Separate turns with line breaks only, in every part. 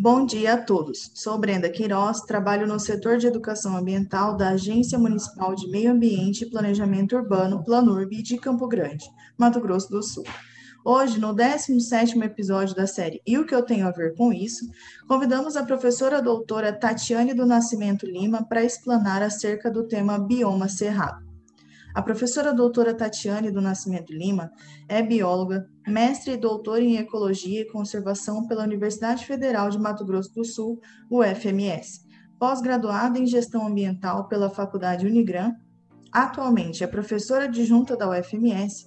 Bom dia a todos. Sou Brenda Queiroz, trabalho no setor de educação ambiental da Agência Municipal de Meio Ambiente e Planejamento Urbano, Planurb, de Campo Grande, Mato Grosso do Sul. Hoje, no 17º episódio da série E o que eu tenho a ver com isso, convidamos a professora doutora Tatiane do Nascimento Lima para explanar acerca do tema bioma cerrado. A professora doutora Tatiane do Nascimento Lima é bióloga, mestre e doutora em Ecologia e Conservação pela Universidade Federal de Mato Grosso do Sul, UFMS, pós-graduada em Gestão Ambiental pela Faculdade Unigran, atualmente é professora adjunta da UFMS,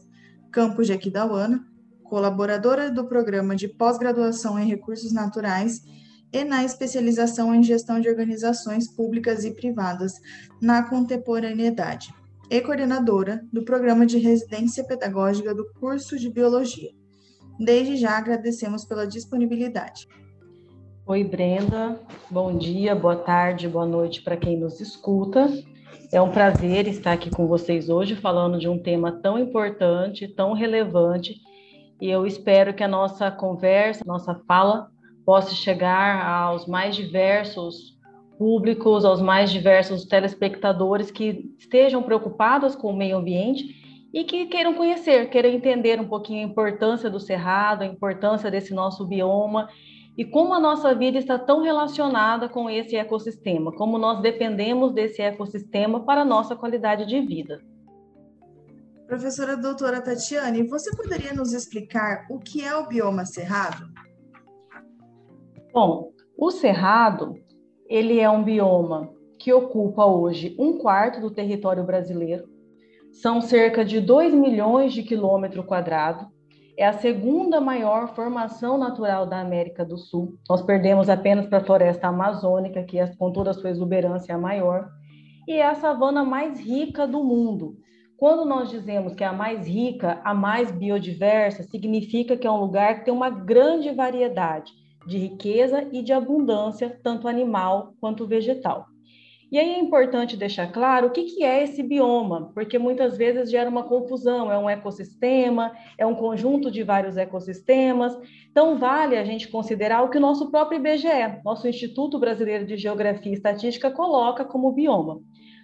campus de Aquidauana, colaboradora do Programa de Pós-Graduação em Recursos Naturais e na especialização em Gestão de Organizações Públicas e Privadas na Contemporaneidade e coordenadora do Programa de Residência Pedagógica do curso de Biologia. Desde já agradecemos pela disponibilidade.
Oi, Brenda. Bom dia, boa tarde, boa noite para quem nos escuta. É um prazer estar aqui com vocês hoje falando de um tema tão importante, tão relevante, e eu espero que a nossa conversa, nossa fala, possa chegar aos mais diversos públicos, aos mais diversos telespectadores que estejam preocupados com o meio ambiente e que queiram conhecer, queiram entender um pouquinho a importância do cerrado, a importância desse nosso bioma e como a nossa vida está tão relacionada com esse ecossistema, como nós dependemos desse ecossistema para a nossa qualidade de vida.
Professora doutora Tatiane, você poderia nos explicar o que é o bioma cerrado?
Bom, o cerrado ele é um bioma que ocupa hoje um quarto do território brasileiro. São cerca de 2 milhões de quilômetro quadrado. É a segunda maior formação natural da América do Sul. Nós perdemos apenas para a floresta amazônica, que é, com toda a sua exuberância é a maior. E é a savana mais rica do mundo. Quando nós dizemos que é a mais rica, a mais biodiversa, significa que é um lugar que tem uma grande variedade de riqueza e de abundância, tanto animal quanto vegetal. E aí é importante deixar claro o que, que é esse bioma, porque muitas vezes gera uma confusão, é um ecossistema, é um conjunto de vários ecossistemas. Então, vale a gente considerar o que o nosso próprio IBGE, nosso Instituto Brasileiro de Geografia e Estatística, coloca como bioma.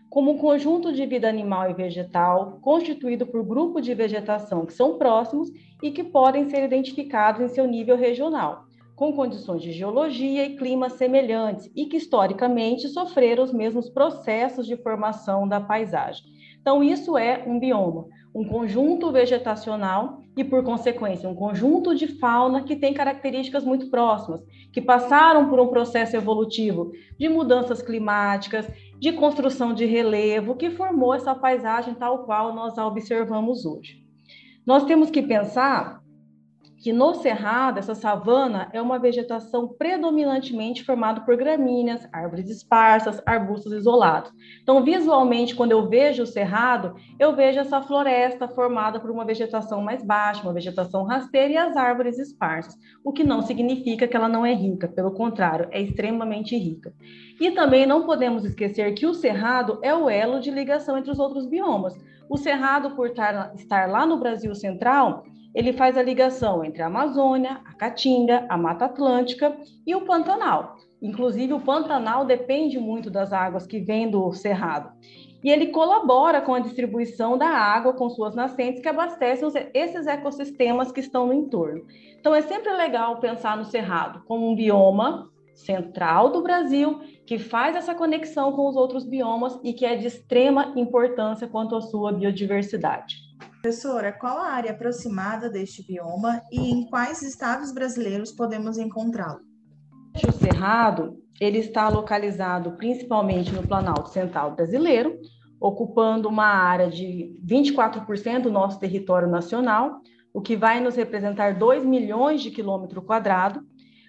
Como um conjunto de vida animal e vegetal, constituído por grupos de vegetação que são próximos e que podem ser identificados em seu nível regional com condições de geologia e clima semelhantes e que historicamente sofreram os mesmos processos de formação da paisagem. Então, isso é um bioma, um conjunto vegetacional e, por consequência, um conjunto de fauna que tem características muito próximas, que passaram por um processo evolutivo de mudanças climáticas, de construção de relevo, que formou essa paisagem tal qual nós a observamos hoje. Nós temos que pensar que no cerrado, essa savana é uma vegetação predominantemente formada por gramíneas, árvores esparsas, arbustos isolados. Então, visualmente, quando eu vejo o cerrado, eu vejo essa floresta formada por uma vegetação mais baixa, uma vegetação rasteira e as árvores esparsas, o que não significa que ela não é rica, pelo contrário, é extremamente rica. E também não podemos esquecer que o cerrado é o elo de ligação entre os outros biomas. O cerrado, por estar lá no Brasil Central, ele faz a ligação entre a Amazônia, a Caatinga, a Mata Atlântica e o Pantanal. Inclusive, o Pantanal depende muito das águas que vêm do Cerrado. E ele colabora com a distribuição da água com suas nascentes que abastecem esses ecossistemas que estão no entorno. Então, é sempre legal pensar no Cerrado como um bioma central do Brasil que faz essa conexão com os outros biomas e que é de extrema importância quanto à sua biodiversidade.
Professora, qual a área aproximada deste bioma e em quais estados brasileiros podemos encontrá-lo?
O Cerrado, ele está localizado principalmente no Planalto Central brasileiro, ocupando uma área de 24% do nosso território nacional, o que vai nos representar 2 milhões de quilômetro quadrado,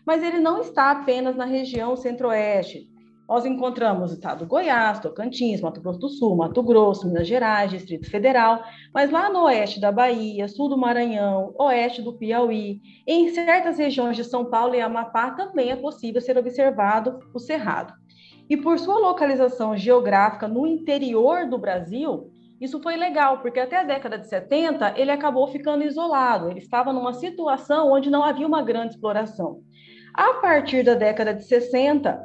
mas ele não está apenas na região centro-oeste, nós encontramos o estado do Goiás, Tocantins, Mato Grosso do Sul, Mato Grosso, Minas Gerais, Distrito Federal, mas lá no oeste da Bahia, sul do Maranhão, oeste do Piauí, em certas regiões de São Paulo e Amapá também é possível ser observado o cerrado. E por sua localização geográfica no interior do Brasil, isso foi legal, porque até a década de 70 ele acabou ficando isolado, ele estava numa situação onde não havia uma grande exploração. A partir da década de 60,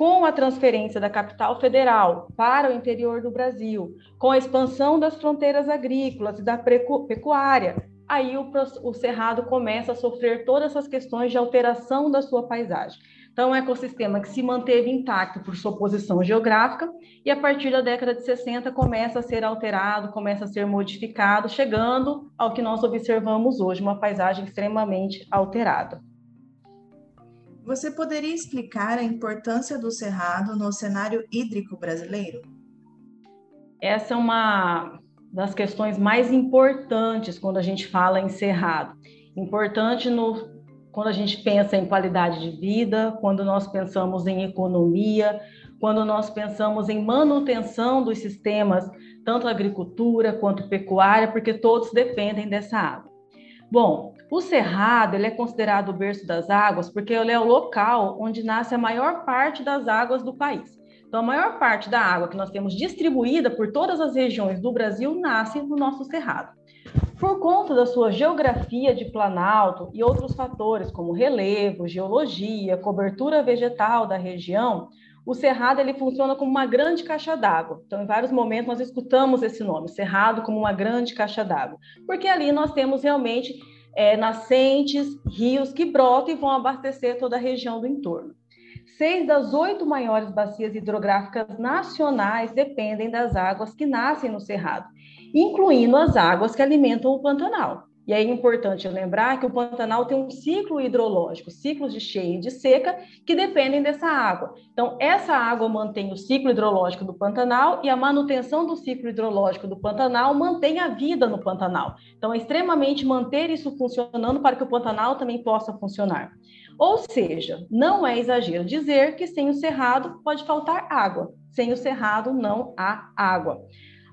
com a transferência da capital federal para o interior do Brasil, com a expansão das fronteiras agrícolas e da pecuária, aí o, o cerrado começa a sofrer todas essas questões de alteração da sua paisagem. Então, é um ecossistema que se manteve intacto por sua posição geográfica e a partir da década de 60 começa a ser alterado, começa a ser modificado, chegando ao que nós observamos hoje, uma paisagem extremamente alterada.
Você poderia explicar a importância do cerrado no cenário hídrico brasileiro?
Essa é uma das questões mais importantes quando a gente fala em cerrado. Importante no, quando a gente pensa em qualidade de vida, quando nós pensamos em economia, quando nós pensamos em manutenção dos sistemas, tanto agricultura quanto pecuária, porque todos dependem dessa água. Bom, o Cerrado ele é considerado o berço das águas porque ele é o local onde nasce a maior parte das águas do país. Então, a maior parte da água que nós temos distribuída por todas as regiões do Brasil nasce no nosso Cerrado. Por conta da sua geografia de planalto e outros fatores, como relevo, geologia, cobertura vegetal da região, o Cerrado ele funciona como uma grande caixa d'água. Então, em vários momentos, nós escutamos esse nome, Cerrado como uma grande caixa d'água, porque ali nós temos realmente é, nascentes, rios que brotam e vão abastecer toda a região do entorno. Seis das oito maiores bacias hidrográficas nacionais dependem das águas que nascem no Cerrado, incluindo as águas que alimentam o Pantanal. E é importante lembrar que o Pantanal tem um ciclo hidrológico, ciclos de cheia e de seca, que dependem dessa água. Então, essa água mantém o ciclo hidrológico do Pantanal e a manutenção do ciclo hidrológico do Pantanal mantém a vida no Pantanal. Então, é extremamente manter isso funcionando para que o Pantanal também possa funcionar. Ou seja, não é exagero dizer que sem o cerrado pode faltar água. Sem o cerrado não há água.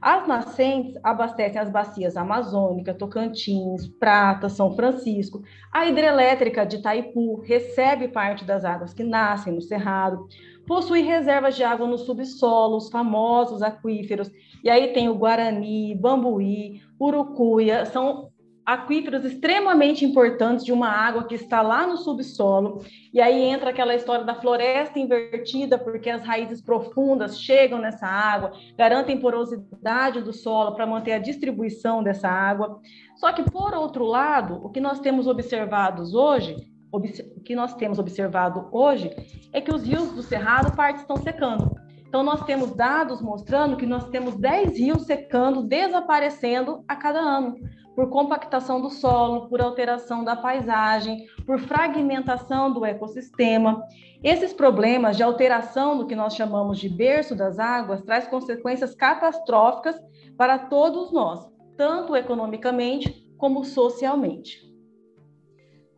As nascentes abastecem as bacias Amazônica, Tocantins, Prata, São Francisco. A hidrelétrica de Itaipu recebe parte das águas que nascem no Cerrado. Possui reservas de água no subsolo, os famosos aquíferos. E aí tem o Guarani, Bambuí, Urucuia, são aquíferos extremamente importantes de uma água que está lá no subsolo, e aí entra aquela história da floresta invertida, porque as raízes profundas chegam nessa água, garantem porosidade do solo para manter a distribuição dessa água. Só que, por outro lado, o que nós temos observados hoje, o que nós temos observado hoje, é que os rios do Cerrado, parte estão secando. Então, nós temos dados mostrando que nós temos 10 rios secando, desaparecendo a cada ano por compactação do solo, por alteração da paisagem, por fragmentação do ecossistema. Esses problemas de alteração do que nós chamamos de berço das águas traz consequências catastróficas para todos nós, tanto economicamente como socialmente.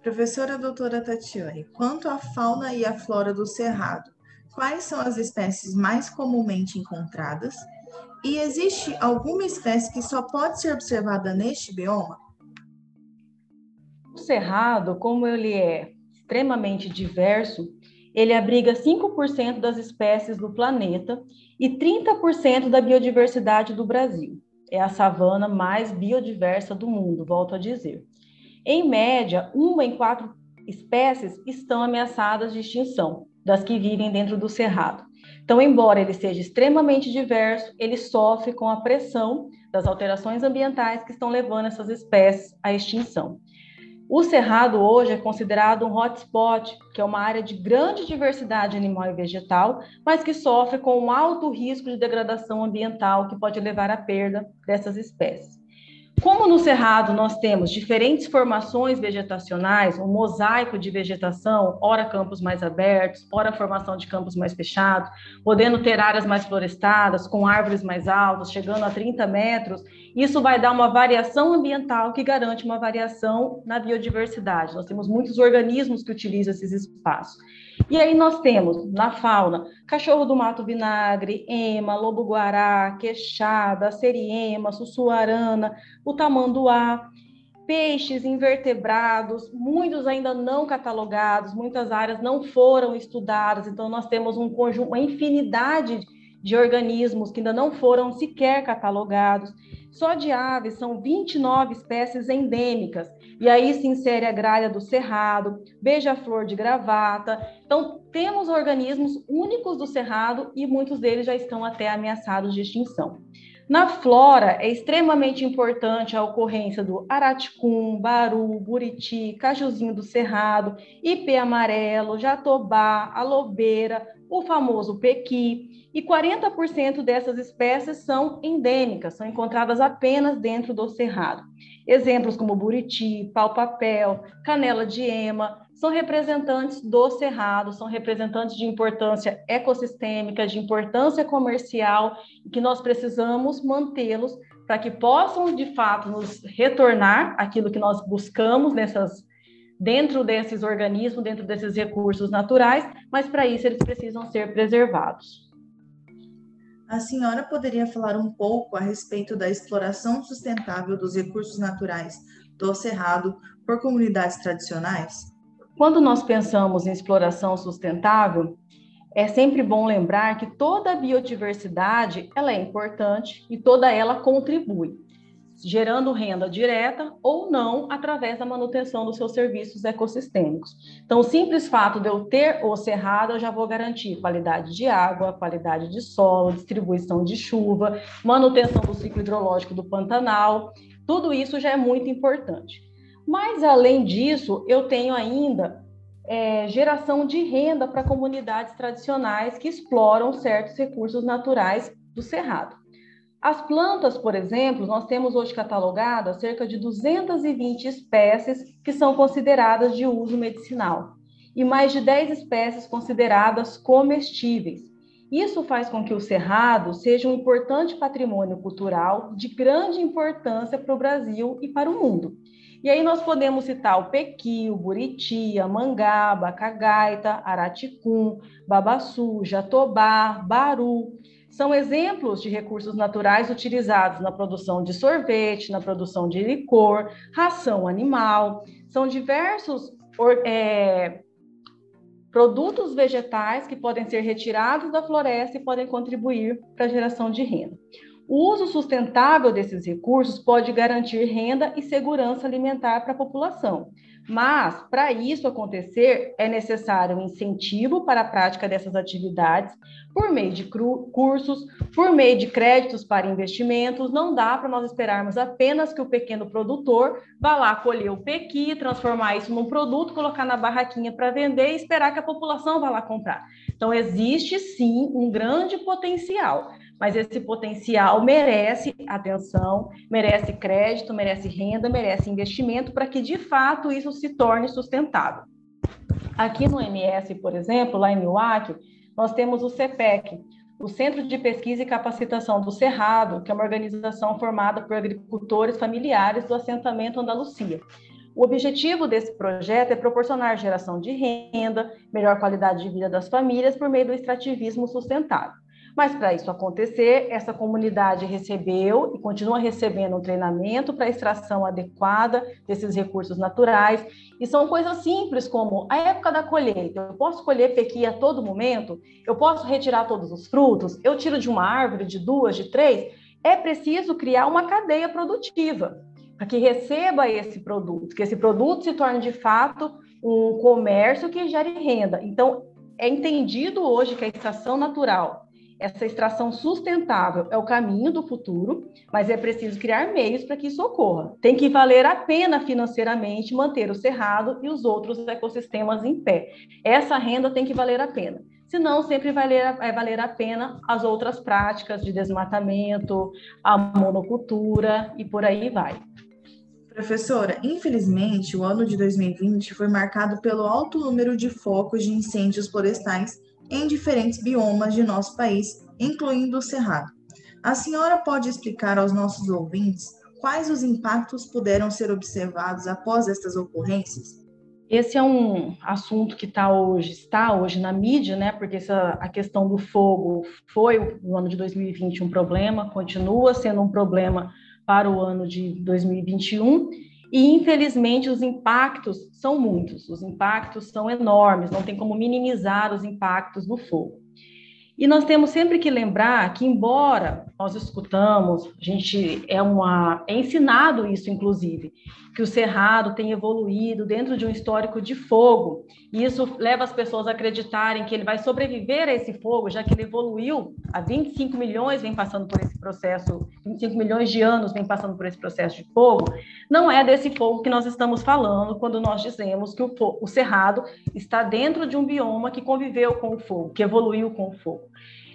Professora doutora Tatiane, quanto à fauna e à flora do Cerrado, quais são as espécies mais comumente encontradas e existe alguma espécie que só pode ser observada neste bioma?
O cerrado, como ele é extremamente diverso, ele abriga 5% das espécies do planeta e 30% da biodiversidade do Brasil. É a savana mais biodiversa do mundo, volto a dizer. Em média, uma em quatro espécies estão ameaçadas de extinção, das que vivem dentro do cerrado. Então, embora ele seja extremamente diverso, ele sofre com a pressão das alterações ambientais que estão levando essas espécies à extinção. O Cerrado hoje é considerado um hotspot, que é uma área de grande diversidade animal e vegetal, mas que sofre com um alto risco de degradação ambiental que pode levar à perda dessas espécies. Como no Cerrado nós temos diferentes formações vegetacionais, um mosaico de vegetação, ora campos mais abertos, ora formação de campos mais fechados, podendo ter áreas mais florestadas, com árvores mais altas, chegando a 30 metros, isso vai dar uma variação ambiental que garante uma variação na biodiversidade. Nós temos muitos organismos que utilizam esses espaços. E aí nós temos na fauna cachorro do mato vinagre, ema, lobo-guará, queixada, seriema, sussuarana, o tamanduá, peixes invertebrados, muitos ainda não catalogados, muitas áreas não foram estudadas, então nós temos um conjunto, uma infinidade de organismos que ainda não foram sequer catalogados. Só de aves são 29 espécies endêmicas, e aí se insere a gralha do cerrado, beija-flor de gravata. Então, temos organismos únicos do cerrado e muitos deles já estão até ameaçados de extinção. Na flora, é extremamente importante a ocorrência do araticum, baru, buriti, cajuzinho do cerrado, ipê amarelo, jatobá, alobeira, o famoso pequi, e 40% dessas espécies são endêmicas, são encontradas apenas dentro do cerrado. Exemplos como buriti, pau-papel, canela de ema, são representantes do cerrado, são representantes de importância ecossistêmica, de importância comercial, e que nós precisamos mantê-los para que possam, de fato, nos retornar aquilo que nós buscamos nessas dentro desses organismos, dentro desses recursos naturais, mas para isso eles precisam ser preservados.
A senhora poderia falar um pouco a respeito da exploração sustentável dos recursos naturais do Cerrado por comunidades tradicionais?
Quando nós pensamos em exploração sustentável, é sempre bom lembrar que toda a biodiversidade ela é importante e toda ela contribui, gerando renda direta ou não através da manutenção dos seus serviços ecossistêmicos. Então, o simples fato de eu ter o cerrado, eu já vou garantir qualidade de água, qualidade de solo, distribuição de chuva, manutenção do ciclo hidrológico do Pantanal, tudo isso já é muito importante. Mas, além disso, eu tenho ainda é, geração de renda para comunidades tradicionais que exploram certos recursos naturais do Cerrado. As plantas, por exemplo, nós temos hoje catalogadas cerca de 220 espécies que são consideradas de uso medicinal e mais de 10 espécies consideradas comestíveis. Isso faz com que o Cerrado seja um importante patrimônio cultural de grande importância para o Brasil e para o mundo. E aí nós podemos citar o pequi, o buriti, a mangaba, a cagaita, araticum, babaçu, jatobá, baru. São exemplos de recursos naturais utilizados na produção de sorvete, na produção de licor, ração animal. São diversos é, produtos vegetais que podem ser retirados da floresta e podem contribuir para a geração de renda. O uso sustentável desses recursos pode garantir renda e segurança alimentar para a população. Mas, para isso acontecer, é necessário um incentivo para a prática dessas atividades por meio de cursos, por meio de créditos para investimentos. Não dá para nós esperarmos apenas que o pequeno produtor vá lá colher o pequi, transformar isso num produto, colocar na barraquinha para vender e esperar que a população vá lá comprar. Então, existe sim um grande potencial mas esse potencial merece atenção, merece crédito, merece renda, merece investimento para que de fato isso se torne sustentável. Aqui no MS, por exemplo, lá em Milwaukee, nós temos o CPEC, o Centro de Pesquisa e Capacitação do Cerrado, que é uma organização formada por agricultores familiares do assentamento Andalucia. O objetivo desse projeto é proporcionar geração de renda, melhor qualidade de vida das famílias por meio do extrativismo sustentável. Mas para isso acontecer, essa comunidade recebeu e continua recebendo um treinamento para extração adequada desses recursos naturais. E são coisas simples como a época da colheita. Eu posso colher pequi a todo momento? Eu posso retirar todos os frutos? Eu tiro de uma árvore, de duas, de três? É preciso criar uma cadeia produtiva para que receba esse produto, que esse produto se torne de fato um comércio que gere renda. Então, é entendido hoje que a estação natural essa extração sustentável é o caminho do futuro, mas é preciso criar meios para que isso ocorra. Tem que valer a pena financeiramente manter o cerrado e os outros ecossistemas em pé. Essa renda tem que valer a pena. Senão, sempre vai valer, vai valer a pena as outras práticas de desmatamento, a monocultura e por aí vai.
Professora, infelizmente, o ano de 2020 foi marcado pelo alto número de focos de incêndios florestais em diferentes biomas de nosso país, incluindo o Cerrado. A senhora pode explicar aos nossos ouvintes quais os impactos puderam ser observados após estas ocorrências?
Esse é um assunto que está hoje, está hoje na mídia, né? Porque essa, a questão do fogo foi no ano de 2020 um problema, continua sendo um problema para o ano de 2021 e, infelizmente, os impactos são muitos, os impactos são enormes, não tem como minimizar os impactos do fogo. E nós temos sempre que lembrar que, embora nós escutamos, a gente é uma é ensinado isso, inclusive, que o cerrado tem evoluído dentro de um histórico de fogo, e isso leva as pessoas a acreditarem que ele vai sobreviver a esse fogo, já que ele evoluiu há 25 milhões, vem passando por esse processo, 25 milhões de anos vem passando por esse processo de fogo. Não é desse fogo que nós estamos falando quando nós dizemos que o, o cerrado está dentro de um bioma que conviveu com o fogo, que evoluiu com o fogo.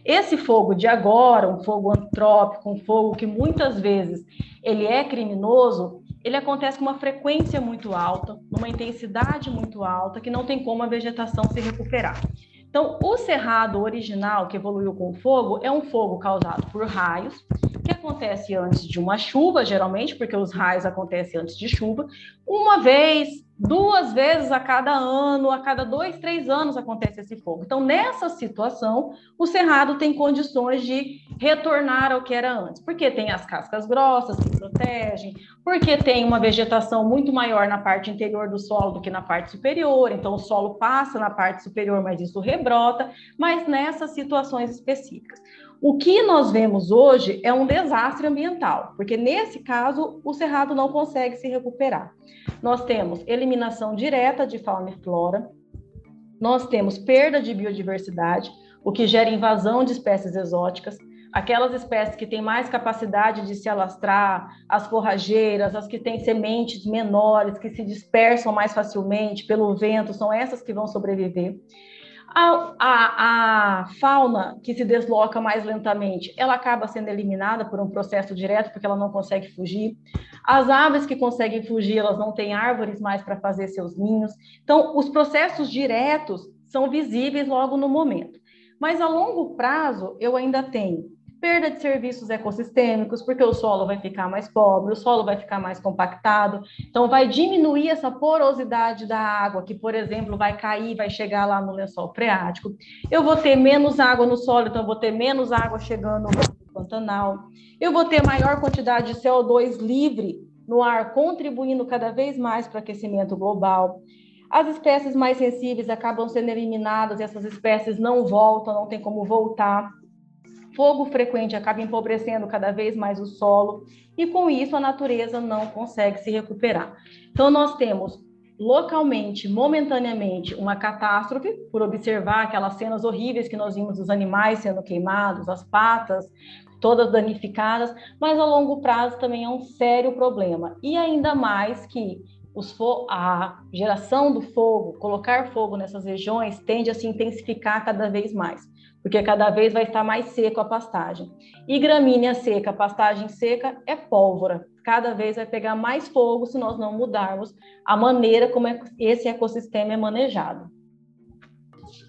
Esse fogo de agora, um fogo antrópico, um fogo que muitas vezes ele é criminoso, ele acontece com uma frequência muito alta, numa intensidade muito alta, que não tem como a vegetação se recuperar. Então, o cerrado original que evoluiu com o fogo é um fogo causado por raios, que acontece antes de uma chuva, geralmente, porque os raios acontecem antes de chuva, uma vez, duas vezes a cada ano, a cada dois, três anos acontece esse fogo. Então, nessa situação, o cerrado tem condições de retornar ao que era antes, porque tem as cascas grossas que protegem, porque tem uma vegetação muito maior na parte interior do solo do que na parte superior, então o solo passa na parte superior, mas isso rebrota, mas nessas situações específicas. O que nós vemos hoje é um desastre ambiental, porque nesse caso o cerrado não consegue se recuperar. Nós temos eliminação direta de fauna e flora, nós temos perda de biodiversidade, o que gera invasão de espécies exóticas, aquelas espécies que têm mais capacidade de se alastrar, as forrageiras, as que têm sementes menores, que se dispersam mais facilmente pelo vento, são essas que vão sobreviver. A, a, a, fauna que se desloca mais lentamente, ela acaba sendo eliminada por um processo direto, porque ela não consegue fugir. As aves que conseguem fugir, elas não têm árvores mais para fazer seus ninhos. Então, os processos diretos são visíveis logo no momento. Mas a longo prazo, eu ainda tenho perda de serviços ecossistêmicos, porque o solo vai ficar mais pobre, o solo vai ficar mais compactado, então vai diminuir essa porosidade da água, que, por exemplo, vai cair, vai chegar lá no lençol freático. Eu vou ter menos água no solo, então eu vou ter menos água chegando no Pantanal. Eu vou ter maior quantidade de CO2 livre no ar, contribuindo cada vez mais para o aquecimento global. As espécies mais sensíveis acabam sendo eliminadas, essas espécies não voltam, não tem como voltar fogo frequente acaba empobrecendo cada vez mais o solo e com isso a natureza não consegue se recuperar. Então nós temos localmente, momentaneamente, uma catástrofe por observar aquelas cenas horríveis que nós vimos dos animais sendo queimados, as patas todas danificadas, mas a longo prazo também é um sério problema. E ainda mais que a geração do fogo, colocar fogo nessas regiões, tende a se intensificar cada vez mais porque cada vez vai estar mais seco a pastagem. E gramínea seca, pastagem seca é pólvora. Cada vez vai pegar mais fogo se nós não mudarmos a maneira como é esse ecossistema é manejado.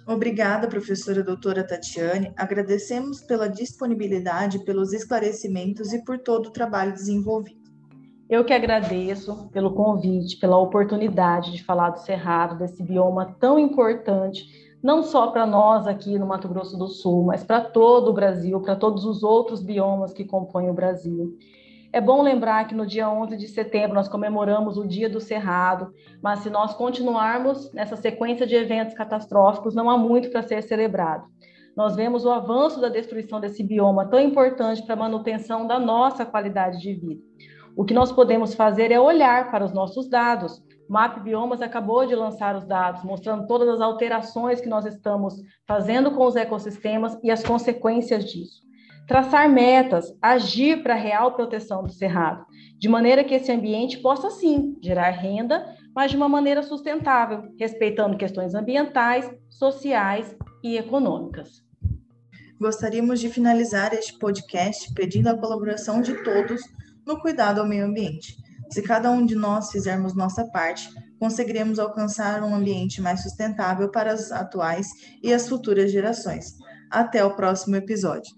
Obrigada, professora doutora Tatiane. Agradecemos pela disponibilidade, pelos esclarecimentos e por todo o trabalho desenvolvido.
Eu que agradeço pelo convite, pela oportunidade de falar do Cerrado, desse bioma tão importante não só para nós aqui no Mato Grosso do Sul, mas para todo o Brasil, para todos os outros biomas que compõem o Brasil. É bom lembrar que no dia 11 de setembro nós comemoramos o Dia do Cerrado, mas se nós continuarmos nessa sequência de eventos catastróficos, não há muito para ser celebrado. Nós vemos o avanço da destruição desse bioma tão importante para a manutenção da nossa qualidade de vida. O que nós podemos fazer é olhar para os nossos dados, MAP Biomas acabou de lançar os dados, mostrando todas as alterações que nós estamos fazendo com os ecossistemas e as consequências disso. Traçar metas, agir para a real proteção do cerrado, de maneira que esse ambiente possa, sim, gerar renda, mas de uma maneira sustentável, respeitando questões ambientais, sociais e econômicas.
Gostaríamos de finalizar este podcast pedindo a colaboração de todos no cuidado ao meio ambiente se cada um de nós fizermos nossa parte, conseguiremos alcançar um ambiente mais sustentável para as atuais e as futuras gerações. Até o próximo episódio.